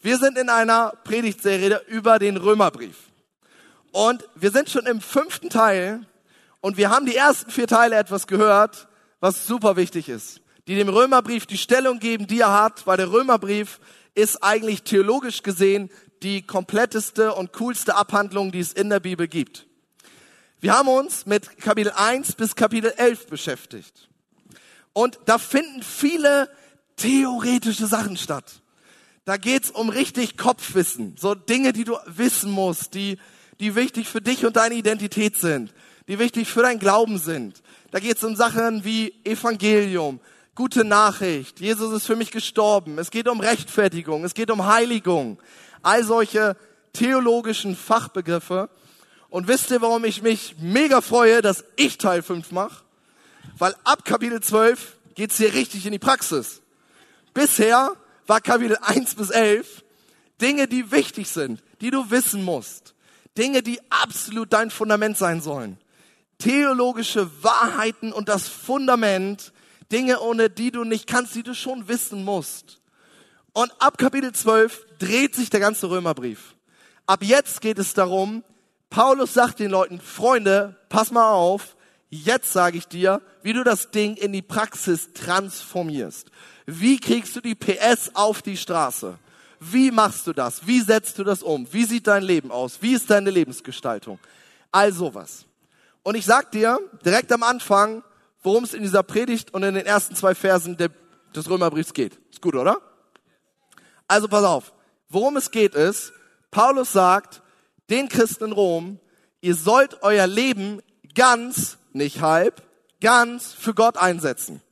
Wir sind in einer Predigtserie über den Römerbrief. Und wir sind schon im fünften Teil und wir haben die ersten vier Teile etwas gehört, was super wichtig ist. Die dem Römerbrief die Stellung geben, die er hat, weil der Römerbrief ist eigentlich theologisch gesehen die kompletteste und coolste Abhandlung, die es in der Bibel gibt. Wir haben uns mit Kapitel 1 bis Kapitel 11 beschäftigt. Und da finden viele theoretische Sachen statt. Da geht's um richtig Kopfwissen, so Dinge, die du wissen musst, die, die wichtig für dich und deine Identität sind, die wichtig für dein Glauben sind. Da geht's um Sachen wie Evangelium, gute Nachricht, Jesus ist für mich gestorben, es geht um Rechtfertigung, es geht um Heiligung, all solche theologischen Fachbegriffe. Und wisst ihr, warum ich mich mega freue, dass ich Teil 5 mache? Weil ab Kapitel 12 geht's hier richtig in die Praxis. Bisher war Kapitel 1 bis 11 Dinge, die wichtig sind, die du wissen musst. Dinge, die absolut dein Fundament sein sollen. Theologische Wahrheiten und das Fundament, Dinge, ohne die du nicht kannst, die du schon wissen musst. Und ab Kapitel 12 dreht sich der ganze Römerbrief. Ab jetzt geht es darum, Paulus sagt den Leuten, Freunde, pass mal auf, jetzt sage ich dir, wie du das Ding in die Praxis transformierst. Wie kriegst du die PS auf die Straße? Wie machst du das? Wie setzt du das um? Wie sieht dein Leben aus? Wie ist deine Lebensgestaltung? All sowas. Und ich sag dir direkt am Anfang, worum es in dieser Predigt und in den ersten zwei Versen des Römerbriefs geht. Ist gut, oder? Also pass auf. Worum es geht ist, Paulus sagt den Christen in Rom, ihr sollt euer Leben ganz, nicht halb, ganz für Gott einsetzen.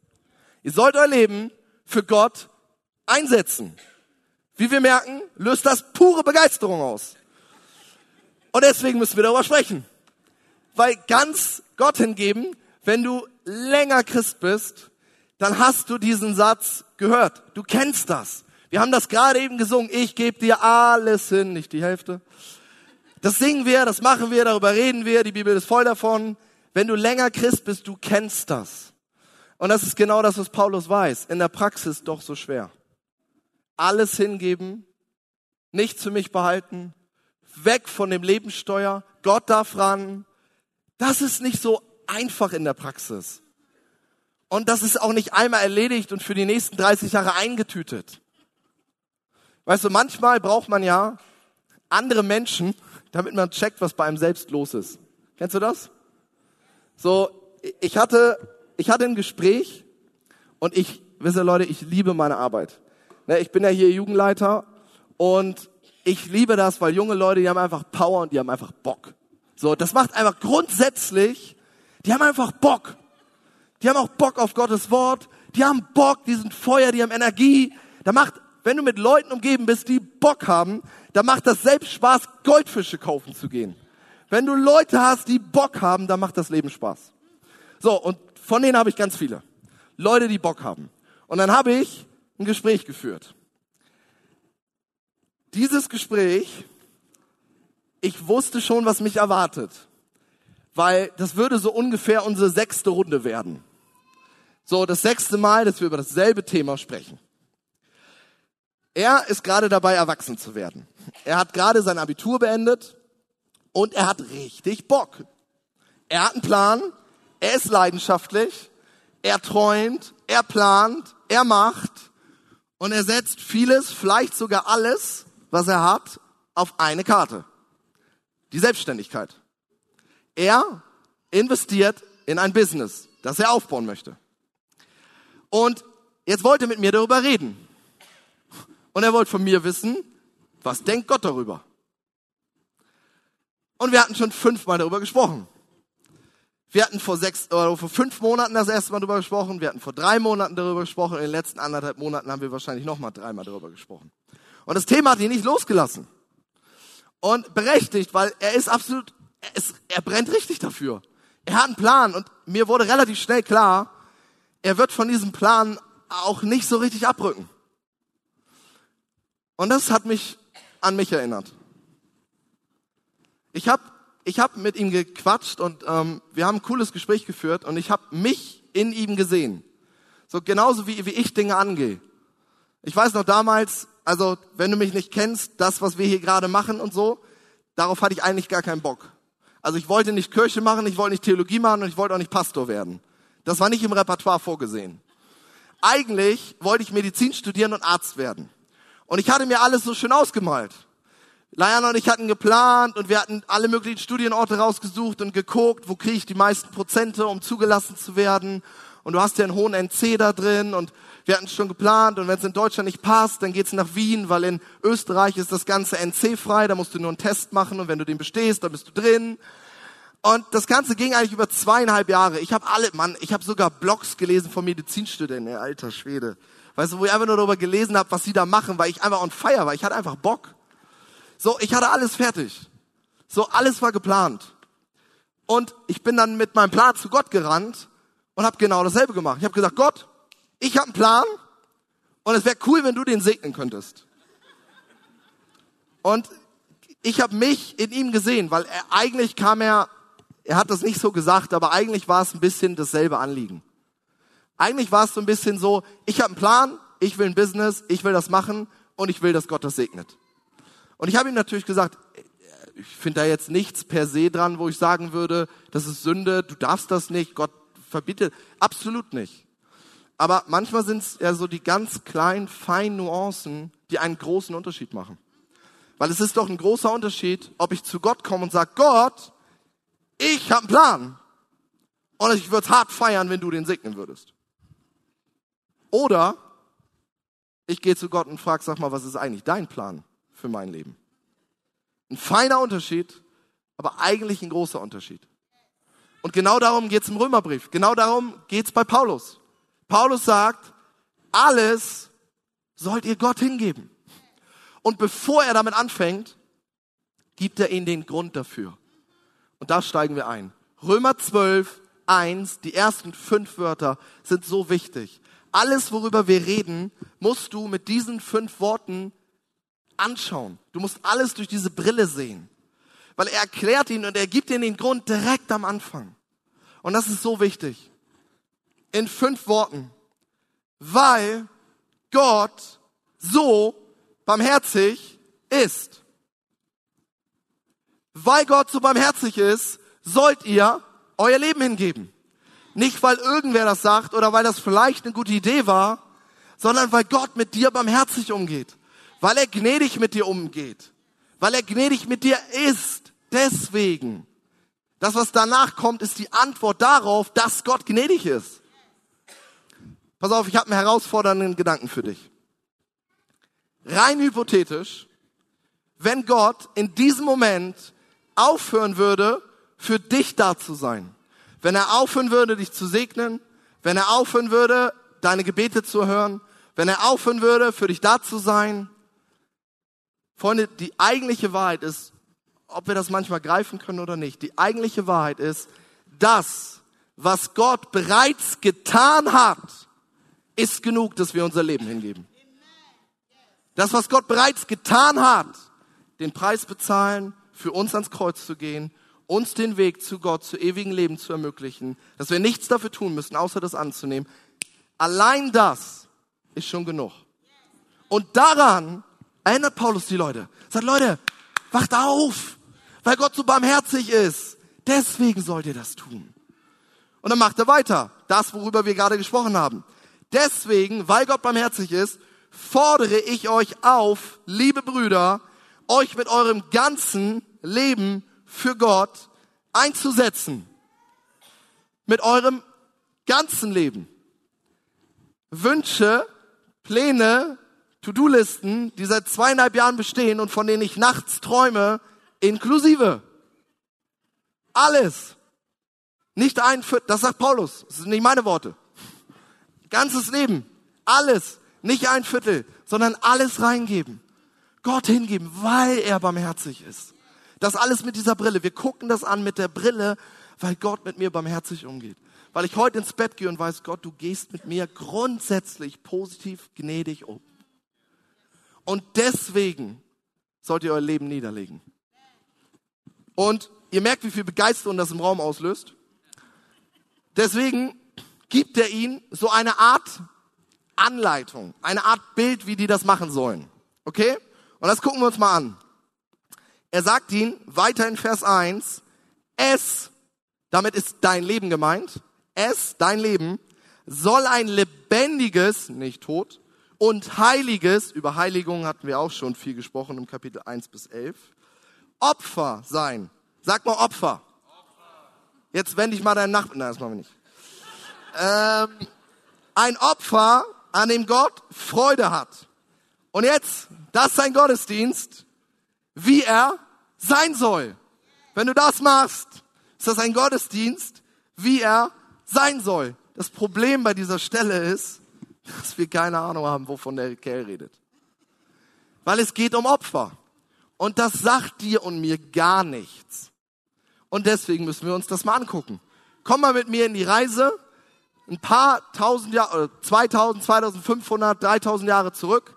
Ihr sollt euer Leben für Gott einsetzen. Wie wir merken, löst das pure Begeisterung aus. Und deswegen müssen wir darüber sprechen. Weil ganz Gott hingeben, wenn du länger Christ bist, dann hast du diesen Satz gehört. Du kennst das. Wir haben das gerade eben gesungen. Ich gebe dir alles hin, nicht die Hälfte. Das singen wir, das machen wir, darüber reden wir. Die Bibel ist voll davon. Wenn du länger Christ bist, du kennst das. Und das ist genau das, was Paulus weiß. In der Praxis doch so schwer. Alles hingeben, nichts für mich behalten, weg von dem Lebenssteuer, Gott darf ran. Das ist nicht so einfach in der Praxis. Und das ist auch nicht einmal erledigt und für die nächsten 30 Jahre eingetütet. Weißt du, manchmal braucht man ja andere Menschen, damit man checkt, was bei einem selbst los ist. Kennst du das? So, ich hatte ich hatte ein Gespräch und ich, wisst ihr Leute, ich liebe meine Arbeit. Ne, ich bin ja hier Jugendleiter und ich liebe das, weil junge Leute, die haben einfach Power und die haben einfach Bock. So, das macht einfach grundsätzlich, die haben einfach Bock. Die haben auch Bock auf Gottes Wort, die haben Bock, die sind Feuer, die haben Energie. Da macht, wenn du mit Leuten umgeben bist, die Bock haben, da macht das selbst Spaß, Goldfische kaufen zu gehen. Wenn du Leute hast, die Bock haben, dann macht das Leben Spaß. So, und von denen habe ich ganz viele. Leute, die Bock haben. Und dann habe ich ein Gespräch geführt. Dieses Gespräch, ich wusste schon, was mich erwartet. Weil das würde so ungefähr unsere sechste Runde werden. So, das sechste Mal, dass wir über dasselbe Thema sprechen. Er ist gerade dabei, erwachsen zu werden. Er hat gerade sein Abitur beendet und er hat richtig Bock. Er hat einen Plan, er ist leidenschaftlich, er träumt, er plant, er macht und er setzt vieles, vielleicht sogar alles, was er hat, auf eine Karte. Die Selbstständigkeit. Er investiert in ein Business, das er aufbauen möchte. Und jetzt wollte er mit mir darüber reden. Und er wollte von mir wissen, was denkt Gott darüber? Und wir hatten schon fünfmal darüber gesprochen. Wir hatten vor sechs oder vor fünf Monaten das erste Mal darüber gesprochen. Wir hatten vor drei Monaten darüber gesprochen. In den letzten anderthalb Monaten haben wir wahrscheinlich noch mal dreimal darüber gesprochen. Und das Thema hat ihn nicht losgelassen. Und berechtigt, weil er ist absolut, er, ist, er brennt richtig dafür. Er hat einen Plan und mir wurde relativ schnell klar, er wird von diesem Plan auch nicht so richtig abrücken. Und das hat mich an mich erinnert. Ich habe ich habe mit ihm gequatscht und ähm, wir haben ein cooles Gespräch geführt und ich habe mich in ihm gesehen. So genauso wie, wie ich Dinge angehe. Ich weiß noch damals, Also, wenn du mich nicht kennst, das, was wir hier gerade machen und so, darauf hatte ich eigentlich gar keinen Bock. Also ich wollte nicht Kirche machen, ich wollte nicht Theologie machen und ich wollte auch nicht Pastor werden. Das war nicht im Repertoire vorgesehen. Eigentlich wollte ich Medizin studieren und Arzt werden. Und ich hatte mir alles so schön ausgemalt. Liana und ich hatten geplant und wir hatten alle möglichen Studienorte rausgesucht und geguckt, wo kriege ich die meisten Prozente, um zugelassen zu werden. Und du hast ja einen hohen NC da drin und wir hatten schon geplant und wenn es in Deutschland nicht passt, dann geht's nach Wien, weil in Österreich ist das ganze NC frei, da musst du nur einen Test machen und wenn du den bestehst, dann bist du drin. Und das Ganze ging eigentlich über zweieinhalb Jahre. Ich habe alle, Mann, ich habe sogar Blogs gelesen von Medizinstudenten, alter Schwede. Weißt du, wo ich einfach nur darüber gelesen habe, was sie da machen, weil ich einfach on fire war. Ich hatte einfach Bock. So, ich hatte alles fertig. So, alles war geplant. Und ich bin dann mit meinem Plan zu Gott gerannt und habe genau dasselbe gemacht. Ich habe gesagt, Gott, ich habe einen Plan und es wäre cool, wenn du den segnen könntest. Und ich habe mich in ihm gesehen, weil er eigentlich kam er, er hat das nicht so gesagt, aber eigentlich war es ein bisschen dasselbe Anliegen. Eigentlich war es so ein bisschen so, ich habe einen Plan, ich will ein Business, ich will das machen und ich will, dass Gott das segnet. Und ich habe ihm natürlich gesagt, ich finde da jetzt nichts per se dran, wo ich sagen würde, das ist Sünde, du darfst das nicht, Gott verbietet. Absolut nicht. Aber manchmal sind es ja so die ganz kleinen, feinen Nuancen, die einen großen Unterschied machen. Weil es ist doch ein großer Unterschied, ob ich zu Gott komme und sage, Gott, ich habe einen Plan. Und ich würde hart feiern, wenn du den segnen würdest. Oder ich gehe zu Gott und frage, sag mal, was ist eigentlich dein Plan? Für mein Leben. Ein feiner Unterschied, aber eigentlich ein großer Unterschied. Und genau darum geht es im Römerbrief. Genau darum geht es bei Paulus. Paulus sagt, alles sollt ihr Gott hingeben. Und bevor er damit anfängt, gibt er ihnen den Grund dafür. Und da steigen wir ein. Römer 12, 1, die ersten fünf Wörter sind so wichtig. Alles, worüber wir reden, musst du mit diesen fünf Worten anschauen. Du musst alles durch diese Brille sehen. Weil er erklärt ihn und er gibt ihnen den Grund direkt am Anfang. Und das ist so wichtig. In fünf Worten. Weil Gott so barmherzig ist. Weil Gott so barmherzig ist, sollt ihr euer Leben hingeben. Nicht, weil irgendwer das sagt oder weil das vielleicht eine gute Idee war, sondern weil Gott mit dir barmherzig umgeht weil er gnädig mit dir umgeht, weil er gnädig mit dir ist. Deswegen. Das, was danach kommt, ist die Antwort darauf, dass Gott gnädig ist. Pass auf, ich habe einen herausfordernden Gedanken für dich. Rein hypothetisch, wenn Gott in diesem Moment aufhören würde, für dich da zu sein, wenn er aufhören würde, dich zu segnen, wenn er aufhören würde, deine Gebete zu hören, wenn er aufhören würde, für dich da zu sein, Freunde, die eigentliche Wahrheit ist, ob wir das manchmal greifen können oder nicht, die eigentliche Wahrheit ist, das, was Gott bereits getan hat, ist genug, dass wir unser Leben hingeben. Das, was Gott bereits getan hat, den Preis bezahlen, für uns ans Kreuz zu gehen, uns den Weg zu Gott, zu ewigen Leben zu ermöglichen, dass wir nichts dafür tun müssen, außer das anzunehmen. Allein das ist schon genug. Und daran Erinnert Paulus die Leute. Sagt, Leute, wacht auf, weil Gott so barmherzig ist. Deswegen sollt ihr das tun. Und dann macht er weiter. Das, worüber wir gerade gesprochen haben. Deswegen, weil Gott barmherzig ist, fordere ich euch auf, liebe Brüder, euch mit eurem ganzen Leben für Gott einzusetzen. Mit eurem ganzen Leben. Wünsche, Pläne, To-Do-Listen, die seit zweieinhalb Jahren bestehen und von denen ich nachts träume, inklusive. Alles. Nicht ein Viertel, das sagt Paulus, das sind nicht meine Worte. Ganzes Leben, alles, nicht ein Viertel, sondern alles reingeben. Gott hingeben, weil er barmherzig ist. Das alles mit dieser Brille. Wir gucken das an mit der Brille, weil Gott mit mir barmherzig umgeht. Weil ich heute ins Bett gehe und weiß, Gott, du gehst mit mir grundsätzlich positiv gnädig um. Und deswegen sollt ihr euer Leben niederlegen. Und ihr merkt, wie viel Begeisterung das im Raum auslöst. Deswegen gibt er ihnen so eine Art Anleitung, eine Art Bild, wie die das machen sollen. Okay? Und das gucken wir uns mal an. Er sagt ihn weiter in Vers 1, es, damit ist dein Leben gemeint, es, dein Leben, soll ein lebendiges, nicht tot, und heiliges, über Heiligung hatten wir auch schon viel gesprochen im Kapitel 1 bis 11, Opfer sein. Sag mal Opfer. Jetzt wende ich mal deinen Nachbarn, nein, das machen wir nicht. Ähm, ein Opfer, an dem Gott Freude hat. Und jetzt, das ist ein Gottesdienst, wie er sein soll. Wenn du das machst, ist das ein Gottesdienst, wie er sein soll. Das Problem bei dieser Stelle ist, dass wir keine Ahnung haben, wovon der Kerl redet. Weil es geht um Opfer. Und das sagt dir und mir gar nichts. Und deswegen müssen wir uns das mal angucken. Komm mal mit mir in die Reise, ein paar tausend Jahre, 2000, 2500, 3000 Jahre zurück.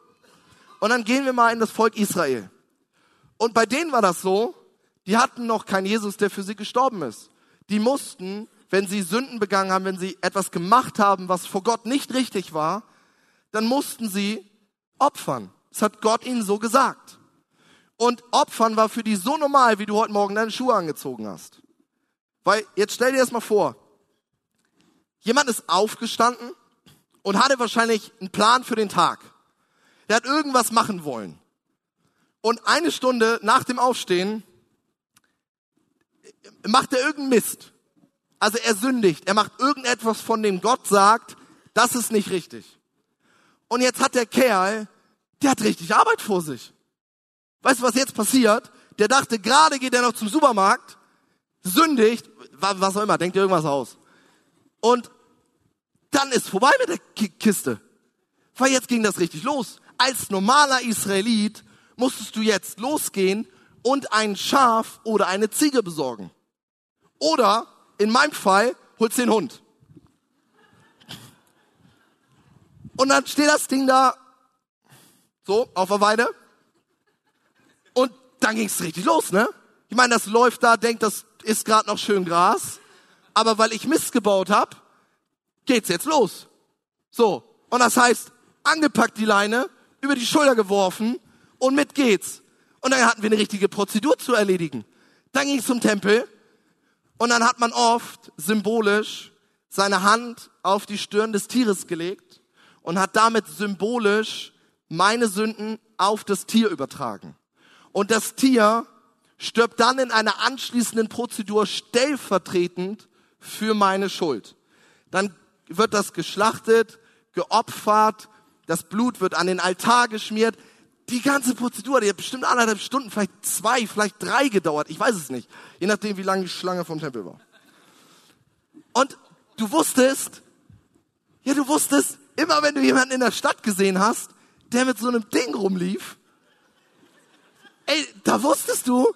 Und dann gehen wir mal in das Volk Israel. Und bei denen war das so, die hatten noch keinen Jesus, der für sie gestorben ist. Die mussten, wenn sie Sünden begangen haben, wenn sie etwas gemacht haben, was vor Gott nicht richtig war, dann mussten sie opfern. Das hat Gott ihnen so gesagt. Und opfern war für die so normal, wie du heute Morgen deine Schuhe angezogen hast. Weil, jetzt stell dir das mal vor. Jemand ist aufgestanden und hatte wahrscheinlich einen Plan für den Tag. Der hat irgendwas machen wollen. Und eine Stunde nach dem Aufstehen macht er irgendeinen Mist. Also er sündigt. Er macht irgendetwas, von dem Gott sagt, das ist nicht richtig. Und jetzt hat der Kerl, der hat richtig Arbeit vor sich. Weißt du, was jetzt passiert? Der dachte, gerade geht er noch zum Supermarkt, sündigt, was auch immer, denkt dir irgendwas aus. Und dann ist vorbei mit der Kiste. Weil jetzt ging das richtig los. Als normaler Israelit musstest du jetzt losgehen und ein Schaf oder eine Ziege besorgen. Oder, in meinem Fall, holst den Hund. Und dann steht das Ding da, so, auf der Weide. Und dann ging's richtig los, ne? Ich meine, das läuft da, denkt, das ist gerade noch schön Gras. Aber weil ich Mist gebaut hab, geht's jetzt los. So. Und das heißt, angepackt die Leine, über die Schulter geworfen und mit geht's. Und dann hatten wir eine richtige Prozedur zu erledigen. Dann ging es zum Tempel und dann hat man oft symbolisch seine Hand auf die Stirn des Tieres gelegt und hat damit symbolisch meine Sünden auf das Tier übertragen. Und das Tier stirbt dann in einer anschließenden Prozedur stellvertretend für meine Schuld. Dann wird das geschlachtet, geopfert, das Blut wird an den Altar geschmiert, die ganze Prozedur, die hat bestimmt anderthalb Stunden, vielleicht zwei, vielleicht drei gedauert. Ich weiß es nicht. Je nachdem, wie lange die Schlange vom Tempel war. Und du wusstest, ja, du wusstest, immer wenn du jemanden in der Stadt gesehen hast, der mit so einem Ding rumlief, ey, da wusstest du,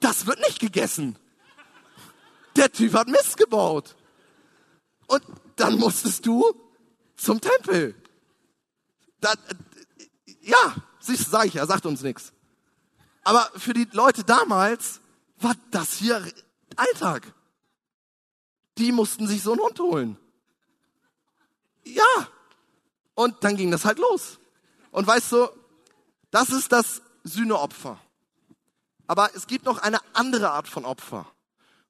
das wird nicht gegessen. Der Typ hat Mist gebaut. Und dann musstest du zum Tempel. Da, ja, Siehst, sag ich ja, sagt uns nichts. Aber für die Leute damals war das hier Alltag. Die mussten sich so einen Hund holen. Ja. Und dann ging das halt los. Und weißt du, das ist das Sühneopfer. Aber es gibt noch eine andere Art von Opfer.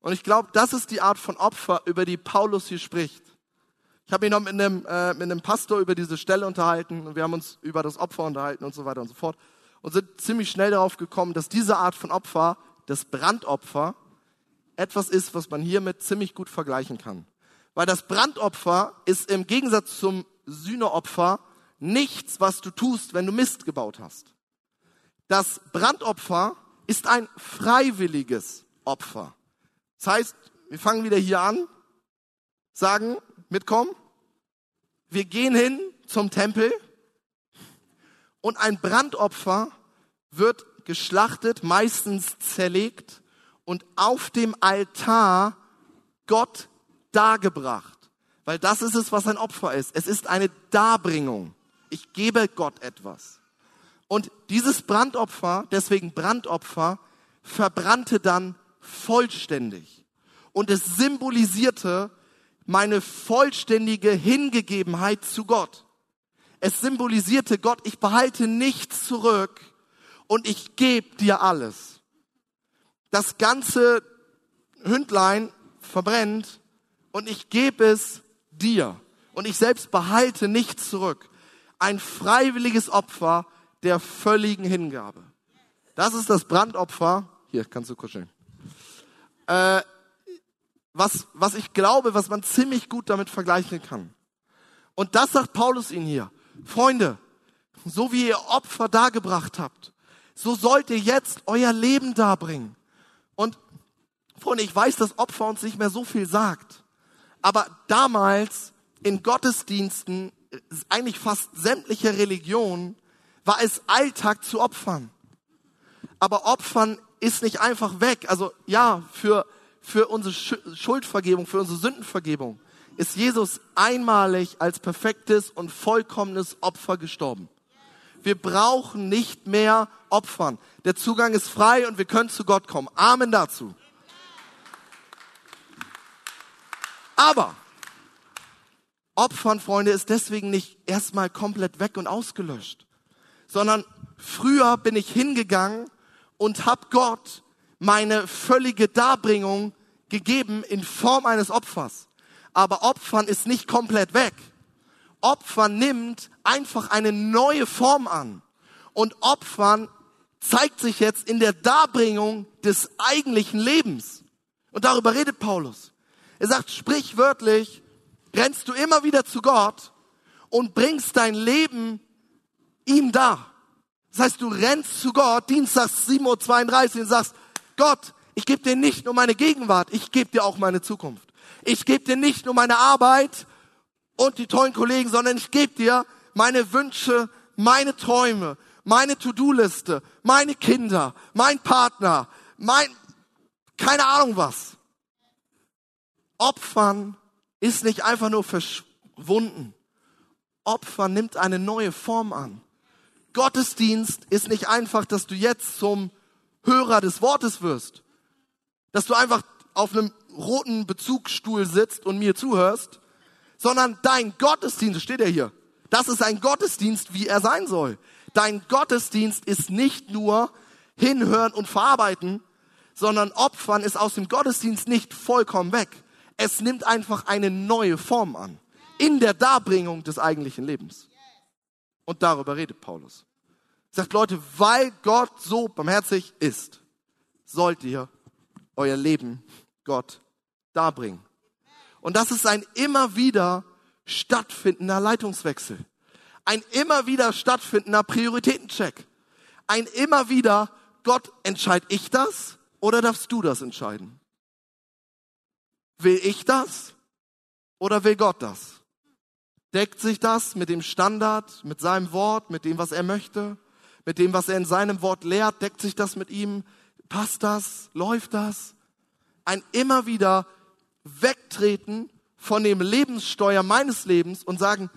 Und ich glaube, das ist die Art von Opfer, über die Paulus hier spricht. Ich habe mich noch mit einem, äh, mit einem Pastor über diese Stelle unterhalten und wir haben uns über das Opfer unterhalten und so weiter und so fort und sind ziemlich schnell darauf gekommen, dass diese Art von Opfer, das Brandopfer, etwas ist, was man hiermit ziemlich gut vergleichen kann. Weil das Brandopfer ist im Gegensatz zum Sühneopfer nichts, was du tust, wenn du Mist gebaut hast. Das Brandopfer ist ein freiwilliges Opfer. Das heißt, wir fangen wieder hier an, sagen, Mitkommen? Wir gehen hin zum Tempel und ein Brandopfer wird geschlachtet, meistens zerlegt und auf dem Altar Gott dargebracht. Weil das ist es, was ein Opfer ist. Es ist eine Darbringung. Ich gebe Gott etwas. Und dieses Brandopfer, deswegen Brandopfer, verbrannte dann vollständig. Und es symbolisierte meine vollständige Hingegebenheit zu Gott. Es symbolisierte Gott, ich behalte nichts zurück und ich gebe dir alles. Das ganze Hündlein verbrennt und ich gebe es dir. Und ich selbst behalte nichts zurück. Ein freiwilliges Opfer der völligen Hingabe. Das ist das Brandopfer. Hier, kannst du kuscheln. Äh, was, was ich glaube, was man ziemlich gut damit vergleichen kann. Und das sagt Paulus ihnen hier. Freunde, so wie ihr Opfer dargebracht habt, so sollt ihr jetzt euer Leben darbringen. Und Freunde, ich weiß, dass Opfer uns nicht mehr so viel sagt. Aber damals in Gottesdiensten, eigentlich fast sämtliche Religionen, war es Alltag zu opfern. Aber Opfern ist nicht einfach weg. Also ja, für, für unsere Schuldvergebung, für unsere Sündenvergebung ist Jesus einmalig als perfektes und vollkommenes Opfer gestorben. Wir brauchen nicht mehr Opfern. Der Zugang ist frei und wir können zu Gott kommen. Amen dazu. Aber Opfern, Freunde, ist deswegen nicht erstmal komplett weg und ausgelöscht, sondern früher bin ich hingegangen und habe Gott meine völlige Darbringung gegeben in Form eines Opfers. Aber Opfern ist nicht komplett weg. Opfern nimmt einfach eine neue Form an. Und Opfern zeigt sich jetzt in der Darbringung des eigentlichen Lebens. Und darüber redet Paulus. Er sagt sprichwörtlich, rennst du immer wieder zu Gott und bringst dein Leben ihm dar. Das heißt, du rennst zu Gott, Dienstags 7.32 Uhr und sagst, Gott, ich gebe dir nicht nur meine Gegenwart, ich gebe dir auch meine Zukunft. Ich gebe dir nicht nur meine Arbeit und die tollen Kollegen, sondern ich gebe dir meine Wünsche, meine Träume, meine To-Do-Liste, meine Kinder, mein Partner, mein, keine Ahnung was. Opfern ist nicht einfach nur verschwunden. Opfer nimmt eine neue Form an. Gottesdienst ist nicht einfach, dass du jetzt zum Hörer des Wortes wirst. Dass du einfach auf einem roten Bezugsstuhl sitzt und mir zuhörst, sondern dein Gottesdienst, steht ja hier, das ist ein Gottesdienst, wie er sein soll. Dein Gottesdienst ist nicht nur hinhören und verarbeiten, sondern Opfern ist aus dem Gottesdienst nicht vollkommen weg. Es nimmt einfach eine neue Form an. In der Darbringung des eigentlichen Lebens. Und darüber redet Paulus. Sagt, Leute, weil Gott so barmherzig ist, sollt ihr euer Leben Gott darbringen. Und das ist ein immer wieder stattfindender Leitungswechsel. Ein immer wieder stattfindender Prioritätencheck. Ein immer wieder, Gott, entscheid ich das oder darfst du das entscheiden? Will ich das oder will Gott das? Deckt sich das mit dem Standard, mit seinem Wort, mit dem, was er möchte, mit dem, was er in seinem Wort lehrt? Deckt sich das mit ihm? Passt das? Läuft das? Ein immer wieder wegtreten von dem Lebenssteuer meines Lebens und sagen,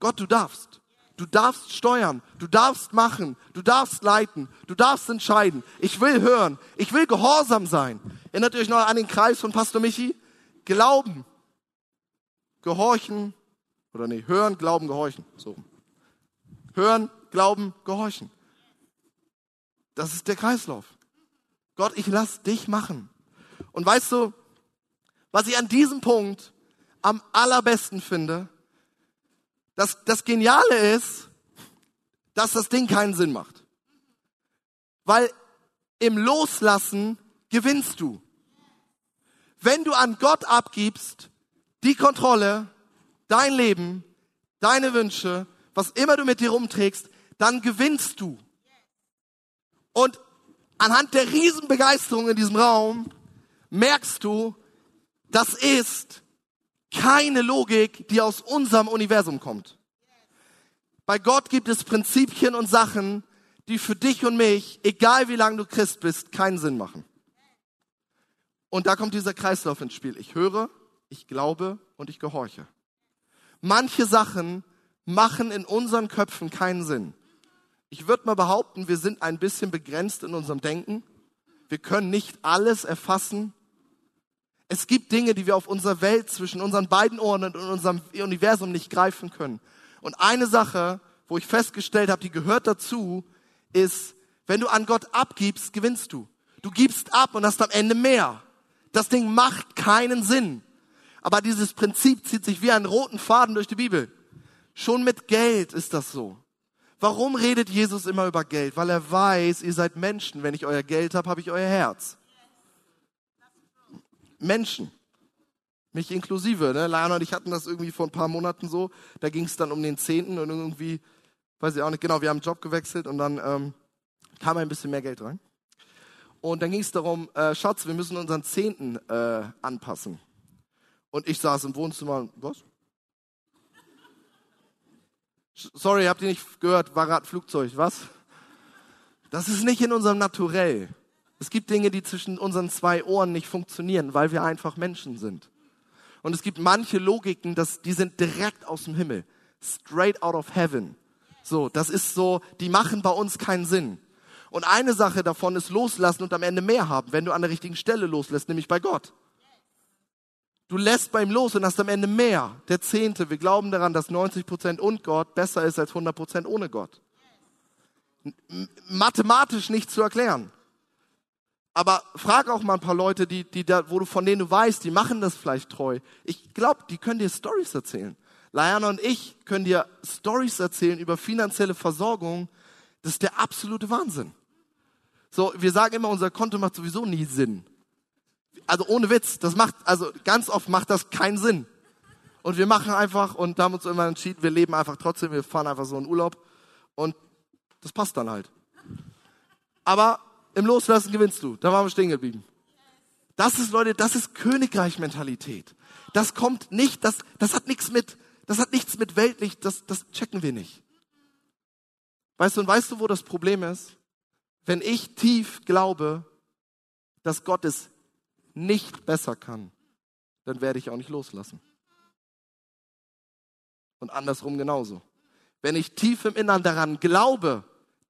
Gott, du darfst. Du darfst steuern, du darfst machen, du darfst leiten, du darfst entscheiden. Ich will hören, ich will gehorsam sein. Erinnert euch noch an den Kreis von Pastor Michi? Glauben, gehorchen, oder nee, hören, glauben, gehorchen. So. Hören, glauben, gehorchen. Das ist der Kreislauf. Gott, ich lass dich machen. Und weißt du, was ich an diesem Punkt am allerbesten finde, dass das Geniale ist, dass das Ding keinen Sinn macht. Weil im Loslassen gewinnst du. Wenn du an Gott abgibst, die Kontrolle, dein Leben, deine Wünsche, was immer du mit dir rumträgst, dann gewinnst du. Und anhand der Riesenbegeisterung in diesem Raum merkst du, das ist keine Logik, die aus unserem Universum kommt. Bei Gott gibt es Prinzipien und Sachen, die für dich und mich, egal wie lange du Christ bist, keinen Sinn machen. Und da kommt dieser Kreislauf ins Spiel. Ich höre, ich glaube und ich gehorche. Manche Sachen machen in unseren Köpfen keinen Sinn. Ich würde mal behaupten, wir sind ein bisschen begrenzt in unserem Denken. Wir können nicht alles erfassen. Es gibt Dinge, die wir auf unserer Welt zwischen unseren beiden Ohren und unserem Universum nicht greifen können. Und eine Sache, wo ich festgestellt habe, die gehört dazu, ist, wenn du an Gott abgibst, gewinnst du. Du gibst ab und hast am Ende mehr. Das Ding macht keinen Sinn. Aber dieses Prinzip zieht sich wie einen roten Faden durch die Bibel. Schon mit Geld ist das so. Warum redet Jesus immer über Geld? Weil er weiß, ihr seid Menschen. Wenn ich euer Geld habe, habe ich euer Herz. Menschen. Mich inklusive. Ne? Lana und ich hatten das irgendwie vor ein paar Monaten so. Da ging es dann um den Zehnten und irgendwie, weiß ich auch nicht genau, wir haben einen Job gewechselt und dann ähm, kam ein bisschen mehr Geld rein. Und dann ging es darum, äh, Schatz, wir müssen unseren Zehnten äh, anpassen. Und ich saß im Wohnzimmer und, was? Sorry, habt ihr nicht gehört, war gerade Flugzeug, was? Das ist nicht in unserem Naturell. Es gibt Dinge, die zwischen unseren zwei Ohren nicht funktionieren, weil wir einfach Menschen sind. Und es gibt manche Logiken, das, die sind direkt aus dem Himmel. Straight out of heaven. So, das ist so, die machen bei uns keinen Sinn. Und eine Sache davon ist loslassen und am Ende mehr haben, wenn du an der richtigen Stelle loslässt, nämlich bei Gott. Du lässt bei ihm los und hast am Ende mehr. Der Zehnte. Wir glauben daran, dass 90 Prozent und Gott besser ist als 100 Prozent ohne Gott. Mathematisch nicht zu erklären. Aber frag auch mal ein paar Leute, die, die da, wo du von denen du weißt, die machen das vielleicht treu. Ich glaube, die können dir Stories erzählen. Laiana und ich können dir Stories erzählen über finanzielle Versorgung. Das ist der absolute Wahnsinn. So, wir sagen immer, unser Konto macht sowieso nie Sinn. Also ohne Witz, das macht, also ganz oft macht das keinen Sinn. Und wir machen einfach und haben uns immer entschieden, wir leben einfach trotzdem, wir fahren einfach so in Urlaub und das passt dann halt. Aber im Loslassen gewinnst du. Da waren wir stehen geblieben. Das ist, Leute, das ist Königreich-Mentalität. Das kommt nicht, das, das hat nichts mit, das hat nichts mit weltlich, das, das checken wir nicht. Weißt du, und weißt du, wo das Problem ist? Wenn ich tief glaube, dass Gott es nicht besser kann, dann werde ich auch nicht loslassen. Und andersrum genauso. Wenn ich tief im Innern daran glaube,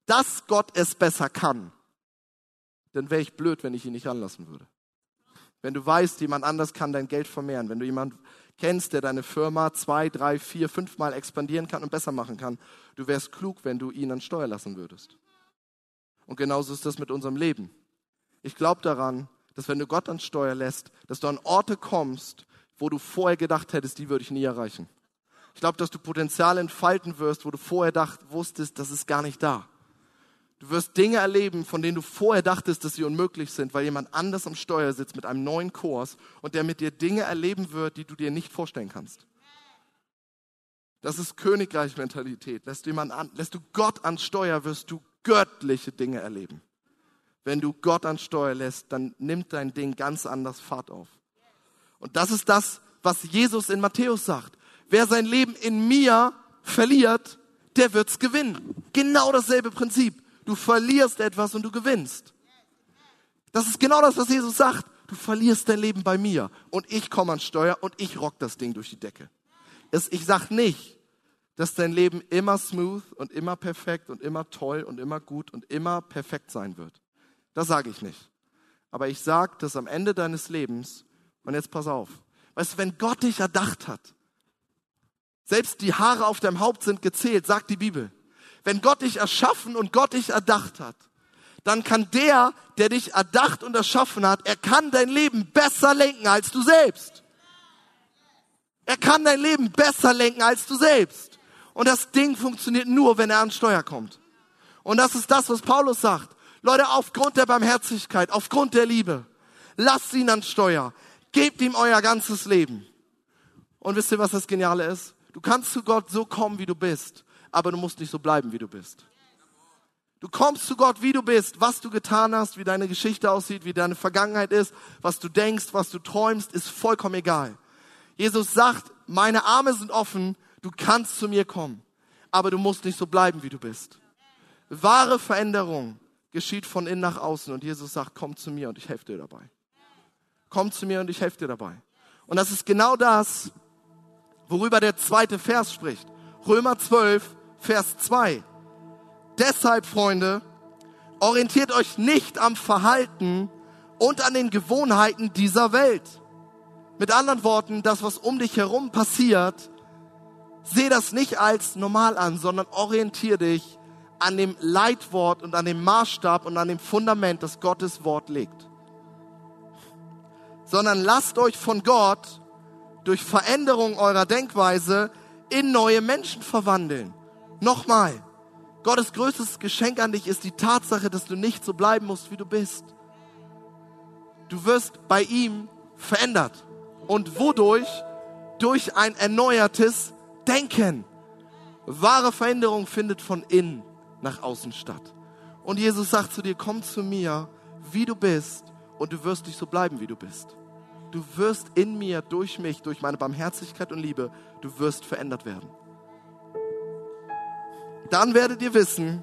dass Gott es besser kann, dann wäre ich blöd, wenn ich ihn nicht anlassen würde. Wenn du weißt, jemand anders kann dein Geld vermehren, wenn du jemanden kennst, der deine Firma zwei, drei, vier, fünfmal expandieren kann und besser machen kann, du wärst klug, wenn du ihn an Steuer lassen würdest. Und genauso ist das mit unserem Leben. Ich glaube daran, dass wenn du Gott an Steuer lässt, dass du an Orte kommst, wo du vorher gedacht hättest, die würde ich nie erreichen. Ich glaube, dass du Potenzial entfalten wirst, wo du vorher dacht, wusstest, das ist gar nicht da. Du wirst Dinge erleben, von denen du vorher dachtest, dass sie unmöglich sind, weil jemand anders am Steuer sitzt mit einem neuen Kurs und der mit dir Dinge erleben wird, die du dir nicht vorstellen kannst. Das ist Königreich-Mentalität. Lässt, lässt du Gott an Steuer, wirst du göttliche Dinge erleben. Wenn du Gott an Steuer lässt, dann nimmt dein Ding ganz anders Fahrt auf. Und das ist das, was Jesus in Matthäus sagt. Wer sein Leben in mir verliert, der wird's gewinnen. Genau dasselbe Prinzip. Du verlierst etwas und du gewinnst. Das ist genau das, was Jesus sagt. Du verlierst dein Leben bei mir und ich komme an Steuer und ich rock das Ding durch die Decke. Ich sag nicht, dass dein Leben immer smooth und immer perfekt und immer toll und immer gut und immer perfekt sein wird. Das sage ich nicht. Aber ich sage, dass am Ende deines Lebens, und jetzt pass auf, weißt du, wenn Gott dich erdacht hat, selbst die Haare auf deinem Haupt sind gezählt, sagt die Bibel. Wenn Gott dich erschaffen und Gott dich erdacht hat, dann kann der, der dich erdacht und erschaffen hat, er kann dein Leben besser lenken als du selbst. Er kann dein Leben besser lenken als du selbst. Und das Ding funktioniert nur, wenn er an Steuer kommt. Und das ist das, was Paulus sagt. Leute, aufgrund der Barmherzigkeit, aufgrund der Liebe, lasst ihn an Steuer. Gebt ihm euer ganzes Leben. Und wisst ihr, was das Geniale ist? Du kannst zu Gott so kommen, wie du bist aber du musst nicht so bleiben, wie du bist. Du kommst zu Gott, wie du bist, was du getan hast, wie deine Geschichte aussieht, wie deine Vergangenheit ist, was du denkst, was du träumst, ist vollkommen egal. Jesus sagt, meine Arme sind offen, du kannst zu mir kommen, aber du musst nicht so bleiben, wie du bist. Wahre Veränderung geschieht von innen nach außen und Jesus sagt, komm zu mir und ich helfe dir dabei. Komm zu mir und ich helfe dir dabei. Und das ist genau das, worüber der zweite Vers spricht. Römer 12, Vers 2. Deshalb, Freunde, orientiert euch nicht am Verhalten und an den Gewohnheiten dieser Welt. Mit anderen Worten, das, was um dich herum passiert, Seh das nicht als normal an, sondern orientier dich an dem Leitwort und an dem Maßstab und an dem Fundament, das Gottes Wort legt. Sondern lasst euch von Gott durch Veränderung eurer Denkweise in neue Menschen verwandeln. Nochmal, Gottes größtes Geschenk an dich ist die Tatsache, dass du nicht so bleiben musst, wie du bist. Du wirst bei ihm verändert. Und wodurch? Durch ein erneuertes Denken. Wahre Veränderung findet von innen nach außen statt. Und Jesus sagt zu dir, komm zu mir, wie du bist, und du wirst nicht so bleiben, wie du bist. Du wirst in mir, durch mich, durch meine Barmherzigkeit und Liebe, du wirst verändert werden. Dann werdet ihr wissen,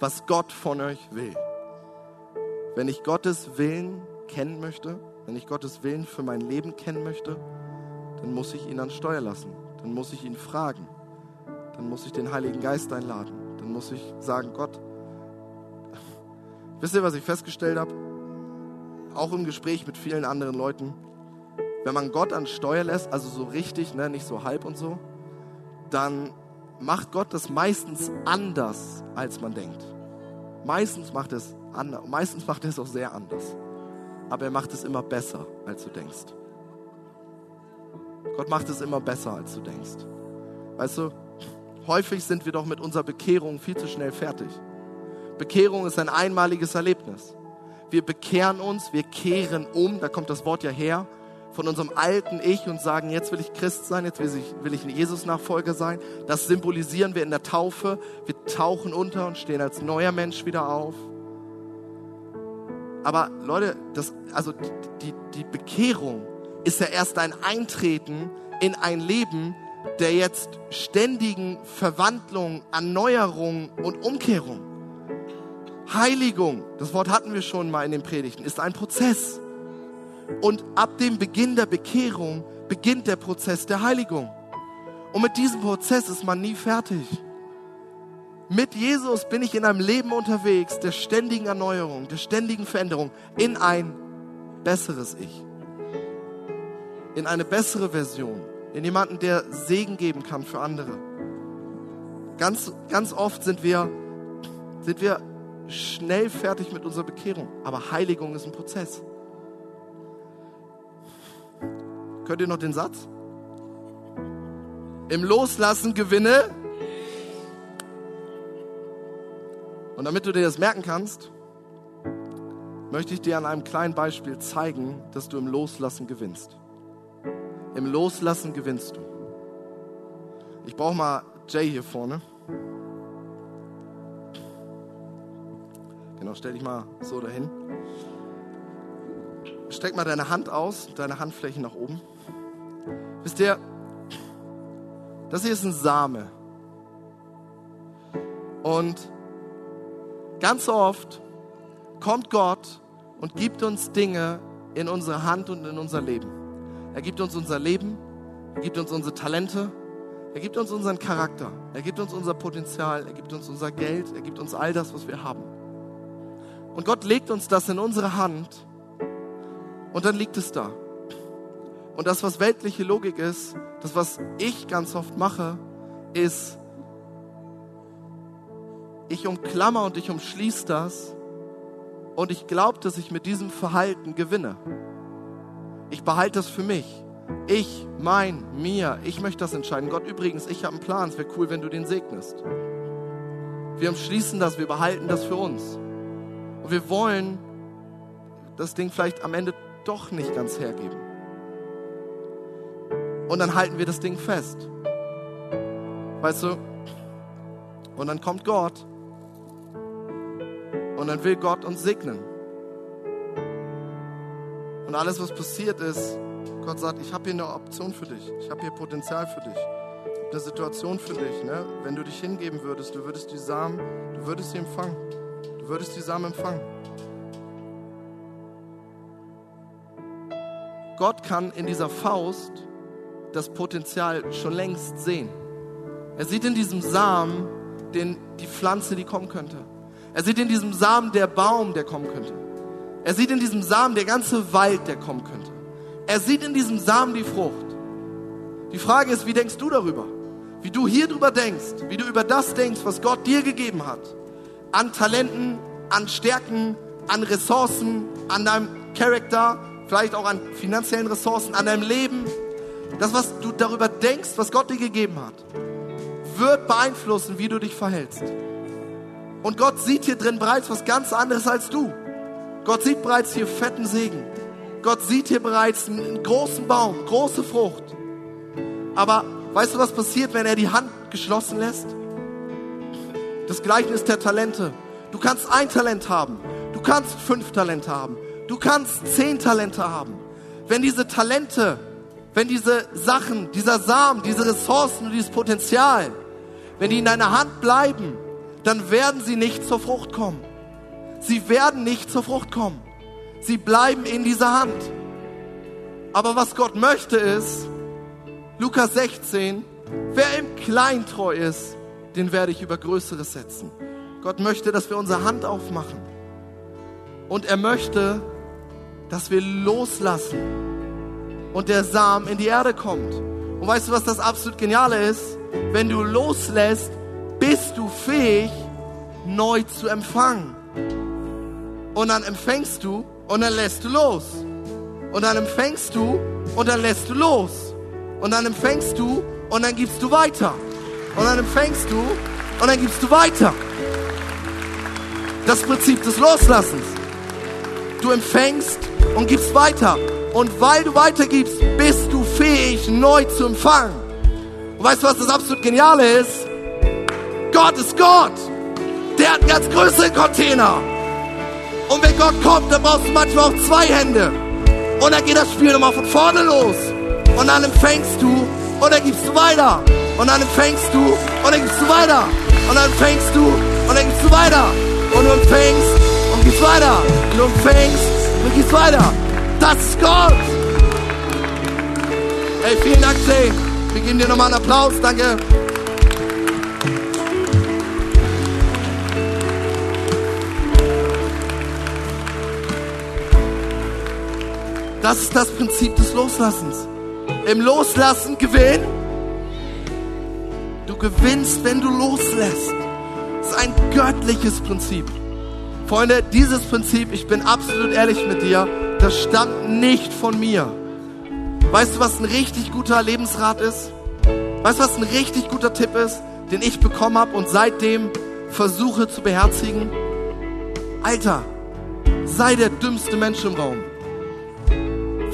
was Gott von euch will. Wenn ich Gottes Willen kennen möchte, wenn ich Gottes Willen für mein Leben kennen möchte, dann muss ich ihn an Steuer lassen. Dann muss ich ihn fragen. Dann muss ich den Heiligen Geist einladen dann muss ich sagen, Gott, wisst ihr, was ich festgestellt habe? Auch im Gespräch mit vielen anderen Leuten. Wenn man Gott an Steuer lässt, also so richtig, ne, nicht so halb und so, dann macht Gott das meistens anders, als man denkt. Meistens macht es anders, meistens macht er es auch sehr anders. Aber er macht es immer besser, als du denkst. Gott macht es immer besser, als du denkst. Weißt du, Häufig sind wir doch mit unserer Bekehrung viel zu schnell fertig. Bekehrung ist ein einmaliges Erlebnis. Wir bekehren uns, wir kehren um, da kommt das Wort ja her, von unserem alten Ich und sagen, jetzt will ich Christ sein, jetzt will ich, will ich ein Jesus-Nachfolger sein. Das symbolisieren wir in der Taufe. Wir tauchen unter und stehen als neuer Mensch wieder auf. Aber Leute, das, also die, die Bekehrung ist ja erst ein Eintreten in ein Leben, der jetzt ständigen Verwandlung, Erneuerung und Umkehrung. Heiligung, das Wort hatten wir schon mal in den Predigten, ist ein Prozess. Und ab dem Beginn der Bekehrung beginnt der Prozess der Heiligung. Und mit diesem Prozess ist man nie fertig. Mit Jesus bin ich in einem Leben unterwegs der ständigen Erneuerung, der ständigen Veränderung in ein besseres Ich, in eine bessere Version in jemanden, der Segen geben kann für andere. Ganz, ganz oft sind wir, sind wir schnell fertig mit unserer Bekehrung, aber Heiligung ist ein Prozess. Könnt ihr noch den Satz? Im Loslassen gewinne. Und damit du dir das merken kannst, möchte ich dir an einem kleinen Beispiel zeigen, dass du im Loslassen gewinnst. Im Loslassen gewinnst du. Ich brauche mal Jay hier vorne. Genau, stell dich mal so dahin. Streck mal deine Hand aus, deine Handfläche nach oben. Wisst ihr, das hier ist ein Same. Und ganz oft kommt Gott und gibt uns Dinge in unsere Hand und in unser Leben. Er gibt uns unser Leben, er gibt uns unsere Talente, er gibt uns unseren Charakter, er gibt uns unser Potenzial, er gibt uns unser Geld, er gibt uns all das, was wir haben. Und Gott legt uns das in unsere Hand und dann liegt es da. Und das, was weltliche Logik ist, das, was ich ganz oft mache, ist, ich umklammer und ich umschließe das und ich glaube, dass ich mit diesem Verhalten gewinne. Ich behalte das für mich. Ich, mein, mir, ich möchte das entscheiden. Gott, übrigens, ich habe einen Plan. Es wäre cool, wenn du den segnest. Wir umschließen das, wir behalten das für uns. Und wir wollen das Ding vielleicht am Ende doch nicht ganz hergeben. Und dann halten wir das Ding fest. Weißt du? Und dann kommt Gott. Und dann will Gott uns segnen. Und alles, was passiert ist, Gott sagt, ich habe hier eine Option für dich. Ich habe hier Potenzial für dich. Eine Situation für dich. Ne? Wenn du dich hingeben würdest, du würdest die Samen, du würdest sie empfangen. Du würdest die Samen empfangen. Gott kann in dieser Faust das Potenzial schon längst sehen. Er sieht in diesem Samen den, die Pflanze, die kommen könnte. Er sieht in diesem Samen der Baum, der kommen könnte. Er sieht in diesem Samen der ganze Wald, der kommen könnte. Er sieht in diesem Samen die Frucht. Die Frage ist, wie denkst du darüber? wie du hier drüber denkst, wie du über das denkst, was Gott dir gegeben hat, an Talenten, an Stärken, an Ressourcen, an deinem Charakter, vielleicht auch an finanziellen Ressourcen, an deinem Leben, das, was du darüber denkst, was Gott dir gegeben hat, wird beeinflussen, wie du dich verhältst. Und Gott sieht hier drin bereits was ganz anderes als du. Gott sieht bereits hier fetten Segen. Gott sieht hier bereits einen großen Baum, große Frucht. Aber weißt du, was passiert, wenn er die Hand geschlossen lässt? Das Gleichnis der Talente. Du kannst ein Talent haben. Du kannst fünf Talente haben. Du kannst zehn Talente haben. Wenn diese Talente wenn diese Sachen, dieser Samen, diese Ressourcen und dieses Potenzial, wenn die in deiner Hand bleiben, dann werden sie nicht zur Frucht kommen. Sie werden nicht zur Frucht kommen. Sie bleiben in dieser Hand. Aber was Gott möchte ist, Lukas 16, wer im Klein treu ist, den werde ich über Größeres setzen. Gott möchte, dass wir unsere Hand aufmachen. Und er möchte, dass wir loslassen und der Samen in die Erde kommt. Und weißt du, was das absolut Geniale ist? Wenn du loslässt, bist du fähig, neu zu empfangen. Und dann empfängst du und dann lässt du los. Und dann empfängst du und dann lässt du los. Und dann empfängst du und dann gibst du weiter. Und dann empfängst du und dann gibst du weiter. Das Prinzip des Loslassens. Du empfängst und gibst weiter. Und weil du weitergibst, bist du fähig, neu zu empfangen. Und weißt du, was das absolut Geniale ist? Gott ist Gott. Der hat einen ganz größeren Container. Und wenn Gott kommt, dann brauchst du manchmal auch zwei Hände. Und dann geht das Spiel nochmal von vorne los. Und dann empfängst du und dann gibst du weiter. Und dann empfängst du und dann gibst du weiter. Und dann empfängst du und dann gibst du weiter. Und du empfängst und gibst weiter. Und du empfängst und gibst weiter. Das ist Gott. Hey, vielen Dank, Jay. Wir geben dir nochmal einen Applaus. Danke. Das ist das Prinzip des Loslassens. Im Loslassen gewinnen. Du gewinnst, wenn du loslässt. Das ist ein göttliches Prinzip. Freunde, dieses Prinzip, ich bin absolut ehrlich mit dir, das stammt nicht von mir. Weißt du, was ein richtig guter Lebensrat ist? Weißt du, was ein richtig guter Tipp ist, den ich bekommen habe und seitdem versuche zu beherzigen? Alter, sei der dümmste Mensch im Raum.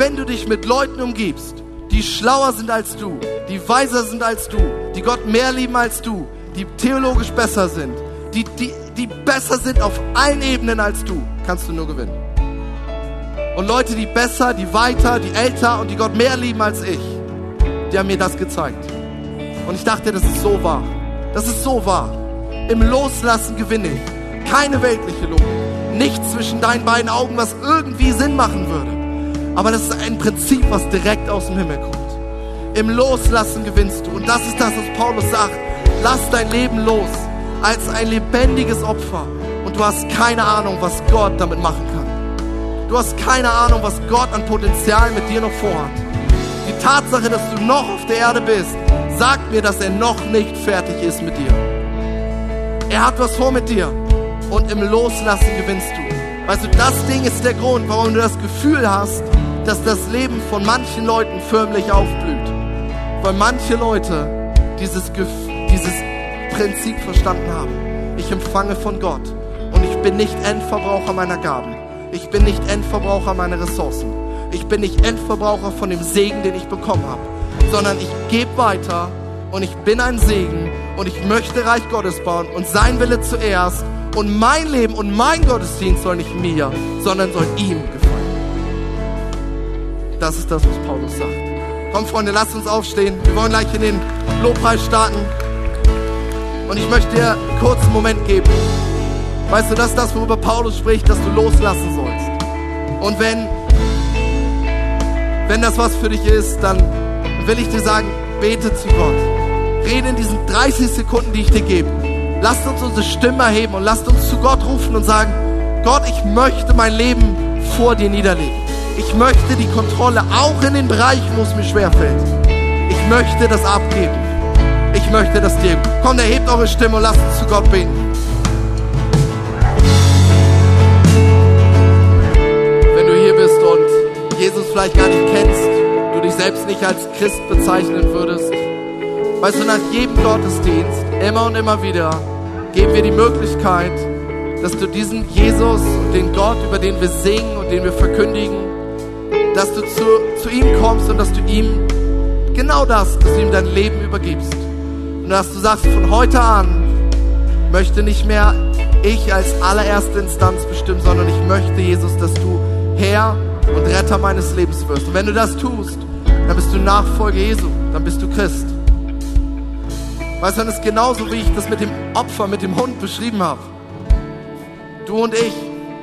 Wenn du dich mit Leuten umgibst, die schlauer sind als du, die weiser sind als du, die Gott mehr lieben als du, die theologisch besser sind, die, die, die besser sind auf allen Ebenen als du, kannst du nur gewinnen. Und Leute, die besser, die weiter, die älter und die Gott mehr lieben als ich, die haben mir das gezeigt. Und ich dachte, das ist so wahr. Das ist so wahr. Im Loslassen gewinne ich. Keine weltliche Logik. Nichts zwischen deinen beiden Augen, was irgendwie Sinn machen würde. Aber das ist ein Prinzip, was direkt aus dem Himmel kommt. Im Loslassen gewinnst du. Und das ist das, was Paulus sagt. Lass dein Leben los als ein lebendiges Opfer. Und du hast keine Ahnung, was Gott damit machen kann. Du hast keine Ahnung, was Gott an Potenzial mit dir noch vorhat. Die Tatsache, dass du noch auf der Erde bist, sagt mir, dass er noch nicht fertig ist mit dir. Er hat was vor mit dir und im Loslassen gewinnst du. Weißt du, das Ding ist der Grund, warum du das Gefühl hast, dass das Leben von manchen Leuten förmlich aufblüht. Weil manche Leute dieses, dieses Prinzip verstanden haben. Ich empfange von Gott und ich bin nicht Endverbraucher meiner Gaben. Ich bin nicht Endverbraucher meiner Ressourcen. Ich bin nicht Endverbraucher von dem Segen, den ich bekommen habe, sondern ich gebe weiter und ich bin ein Segen und ich möchte Reich Gottes bauen und sein Wille zuerst und mein Leben und mein Gottesdienst soll nicht mir, sondern soll ihm gefallen. Das ist das, was Paulus sagt. Komm, Freunde, lasst uns aufstehen. Wir wollen gleich in den Lobpreis starten. Und ich möchte dir einen kurzen Moment geben. Weißt du, das ist das, worüber Paulus spricht, dass du loslassen sollst. Und wenn, wenn das was für dich ist, dann will ich dir sagen, bete zu Gott. Rede in diesen 30 Sekunden, die ich dir gebe. Lasst uns unsere Stimme erheben und lasst uns zu Gott rufen und sagen, Gott, ich möchte mein Leben vor dir niederlegen. Ich möchte die Kontrolle auch in den Bereichen, wo es mir schwerfällt. Ich möchte das abgeben. Ich möchte das dir. Komm, erhebt eure Stimme und lasst uns zu Gott beten. Wenn du hier bist und Jesus vielleicht gar nicht kennst, du dich selbst nicht als Christ bezeichnen würdest, weißt du, nach jedem Gottesdienst, immer und immer wieder, geben wir die Möglichkeit, dass du diesen Jesus und den Gott, über den wir singen und den wir verkündigen, dass du zu, zu ihm kommst und dass du ihm genau das, dass du ihm dein Leben übergibst. Und dass du sagst, von heute an möchte nicht mehr ich als allererste Instanz bestimmen, sondern ich möchte, Jesus, dass du Herr und Retter meines Lebens wirst. Und wenn du das tust, dann bist du Nachfolger Jesu, dann bist du Christ. Weißt du, das ist genauso, wie ich das mit dem Opfer, mit dem Hund beschrieben habe. Du und ich,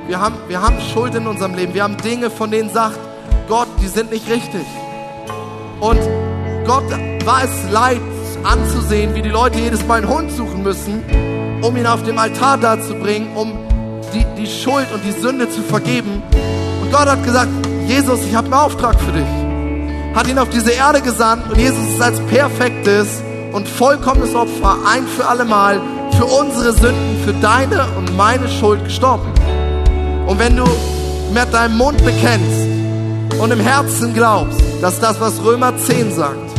wir haben, wir haben Schuld in unserem Leben. Wir haben Dinge, von denen sagt Gott, die sind nicht richtig. Und Gott war es leid anzusehen, wie die Leute jedes Mal einen Hund suchen müssen, um ihn auf dem Altar darzubringen, um die, die Schuld und die Sünde zu vergeben. Und Gott hat gesagt, Jesus, ich habe einen Auftrag für dich. Hat ihn auf diese Erde gesandt und Jesus ist als perfektes und vollkommenes Opfer ein für allemal für unsere Sünden, für deine und meine Schuld gestorben. Und wenn du mit deinem Mund bekennst und im Herzen glaubst, dass das, was Römer 10 sagt,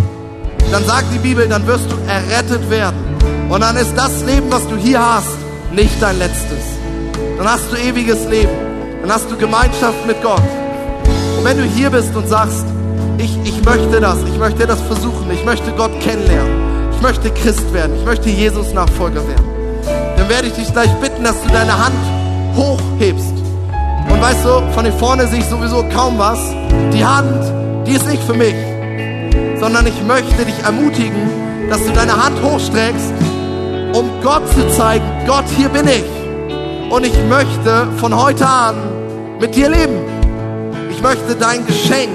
dann sagt die Bibel, dann wirst du errettet werden. Und dann ist das Leben, was du hier hast, nicht dein letztes. Dann hast du ewiges Leben. Dann hast du Gemeinschaft mit Gott. Und wenn du hier bist und sagst, ich, ich möchte das, ich möchte das versuchen, ich möchte Gott kennenlernen, ich möchte Christ werden, ich möchte Jesus Nachfolger werden, dann werde ich dich gleich bitten, dass du deine Hand hochhebst. Und weißt du, von hier vorne sehe ich sowieso kaum was. Die Hand, die ist nicht für mich, sondern ich möchte dich ermutigen, dass du deine Hand hochstreckst, um Gott zu zeigen, Gott, hier bin ich. Und ich möchte von heute an mit dir leben. Ich möchte dein Geschenk,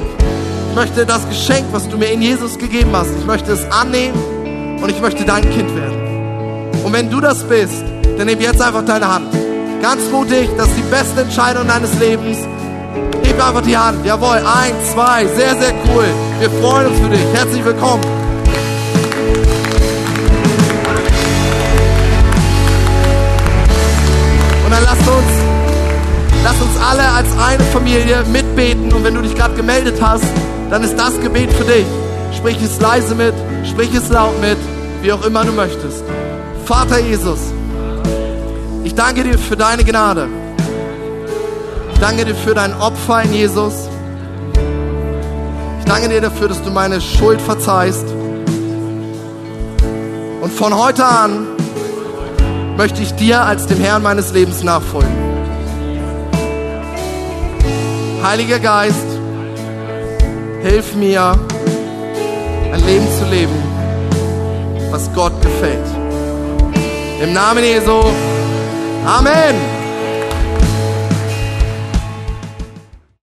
ich möchte das Geschenk, was du mir in Jesus gegeben hast, ich möchte es annehmen und ich möchte dein Kind werden. Und wenn du das bist, dann nimm jetzt einfach deine Hand. Ganz mutig, das ist die beste Entscheidung deines Lebens. Heb einfach die Hand. Jawohl, eins, zwei, sehr, sehr cool. Wir freuen uns für dich. Herzlich willkommen. Und dann lasst uns, lasst uns alle als eine Familie mitbeten. Und wenn du dich gerade gemeldet hast, dann ist das Gebet für dich. Sprich es leise mit, sprich es laut mit, wie auch immer du möchtest. Vater Jesus, ich danke dir für deine Gnade. Ich danke dir für dein Opfer in Jesus. Ich danke dir dafür, dass du meine Schuld verzeihst. Und von heute an möchte ich dir als dem Herrn meines Lebens nachfolgen. Heiliger Geist, hilf mir, ein Leben zu leben, was Gott gefällt. Im Namen Jesu. Amen.